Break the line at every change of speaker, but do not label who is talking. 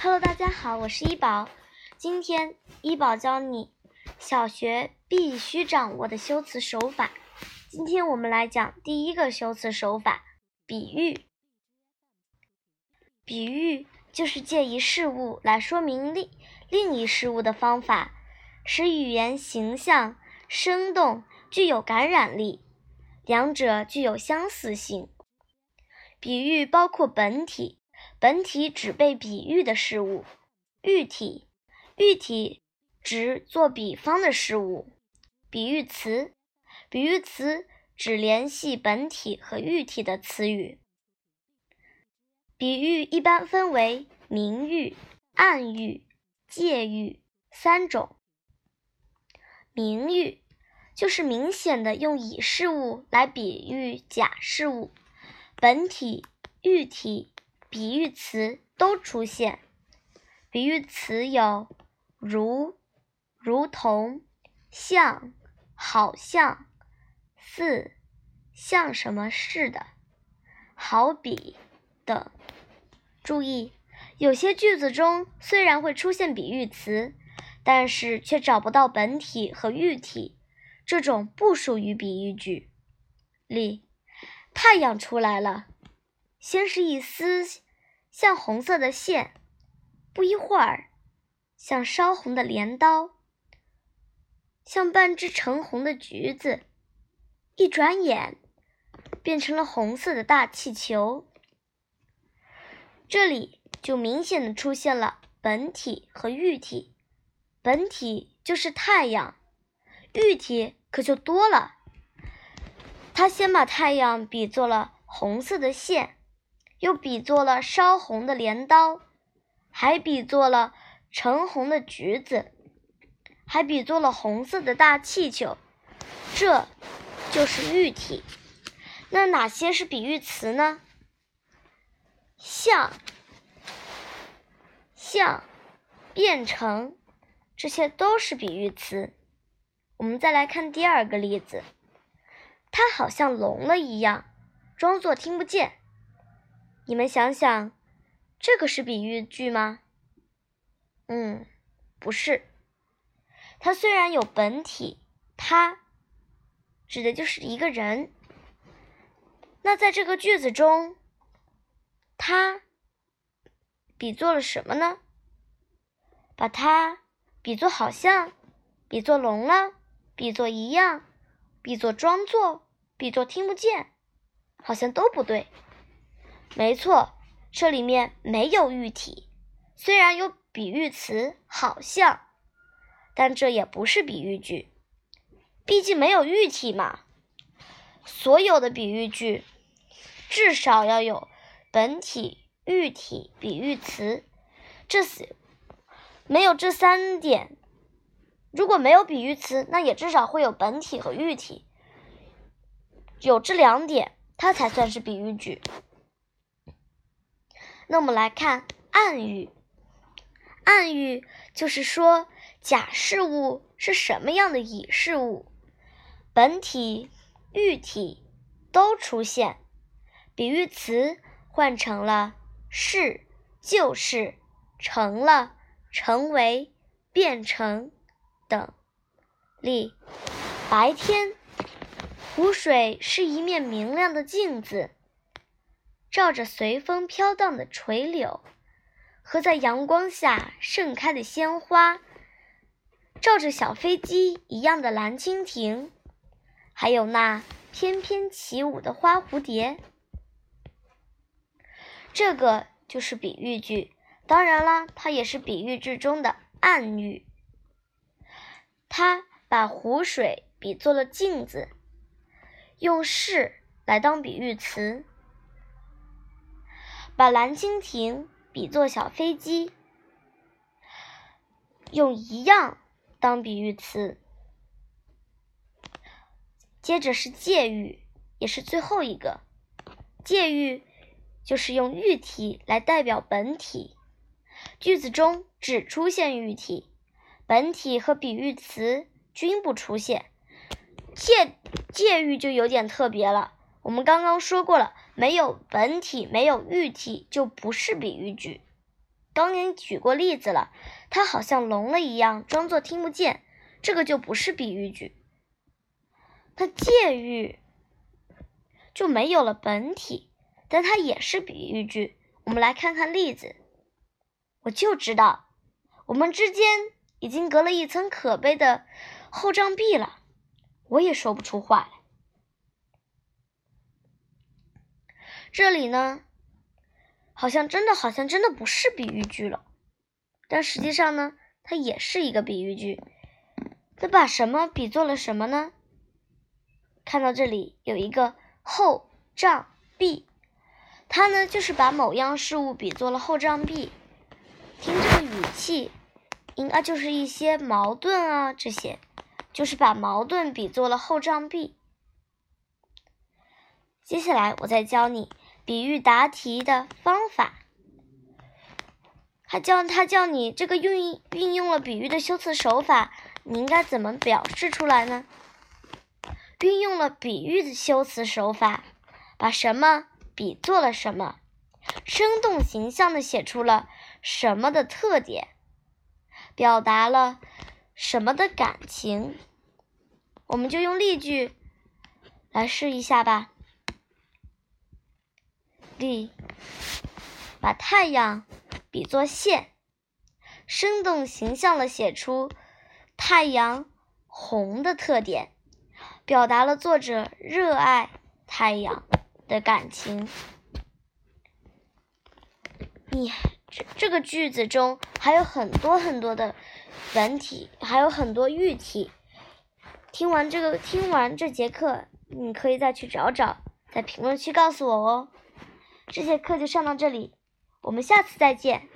Hello，大家好，我是一宝。今天一宝教你小学必须掌握的修辞手法。今天我们来讲第一个修辞手法——比喻。比喻就是借一事物来说明另另一事物的方法，使语言形象、生动，具有感染力。两者具有相似性。比喻包括本体。本体指被比喻的事物，喻体，喻体指做比方的事物。比喻词，比喻词指联系本体和喻体的词语。比喻一般分为明喻、暗喻、借喻三种。明喻就是明显的用乙事物来比喻甲事物，本体、喻体。比喻词都出现，比喻词有如、如同、像、好像、似、像什么似的、好比等。注意，有些句子中虽然会出现比喻词，但是却找不到本体和喻体，这种不属于比喻句。例：太阳出来了。先是一丝像红色的线，不一会儿，像烧红的镰刀，像半只橙红的橘子，一转眼变成了红色的大气球。这里就明显的出现了本体和喻体，本体就是太阳，喻体可就多了。他先把太阳比作了红色的线。又比作了烧红的镰刀，还比作了橙红的橘子，还比作了红色的大气球，这就是喻体。那哪些是比喻词呢？像、像、变成，这些都是比喻词。我们再来看第二个例子，他好像聋了一样，装作听不见。你们想想，这个是比喻句吗？嗯，不是。它虽然有本体，它指的就是一个人。那在这个句子中，它比作了什么呢？把它比作好像，比作聋了，比作一样，比作装作，比作听不见，好像都不对。没错，这里面没有喻体，虽然有比喻词“好像”，但这也不是比喻句，毕竟没有喻体嘛。所有的比喻句至少要有本体、喻体、比喻词，这没有这三点，如果没有比喻词，那也至少会有本体和喻体，有这两点，它才算是比喻句。那我们来看暗喻，暗喻就是说甲事物是什么样的乙事物，本体、喻体都出现，比喻词换成了是、就是、成了、成为、变成等。例：白天，湖水是一面明亮的镜子。照着随风飘荡的垂柳，和在阳光下盛开的鲜花，照着小飞机一样的蓝蜻蜓，还有那翩翩起舞的花蝴蝶，这个就是比喻句。当然了，它也是比喻句中的暗喻。它把湖水比作了镜子，用是来当比喻词。把蓝蜻蜓比作小飞机，用一样当比喻词。接着是借喻，也是最后一个。借喻就是用喻体来代表本体，句子中只出现喻体，本体和比喻词均不出现。借借喻就有点特别了。我们刚刚说过了，没有本体，没有喻体，就不是比喻句。刚刚举过例子了，他好像聋了一样，装作听不见，这个就不是比喻句。那借喻就没有了本体，但它也是比喻句。我们来看看例子。我就知道，我们之间已经隔了一层可悲的厚障壁了。我也说不出话来。这里呢，好像真的，好像真的不是比喻句了，但实际上呢，它也是一个比喻句。它把什么比作了什么呢？看到这里有一个厚障壁，它呢就是把某样事物比作了厚障壁。听这个语气，应该就是一些矛盾啊，这些就是把矛盾比作了厚障壁。接下来我再教你。比喻答题的方法，他教他教你这个运运用了比喻的修辞手法，你应该怎么表示出来呢？运用了比喻的修辞手法，把什么比作了什么，生动形象的写出了什么的特点，表达了什么的感情。我们就用例句来试一下吧。例：把太阳比作线，生动形象的写出太阳红的特点，表达了作者热爱太阳的感情。你这这个句子中还有很多很多的文体，还有很多喻体。听完这个，听完这节课，你可以再去找找，在评论区告诉我哦。这节课就上到这里，我们下次再见。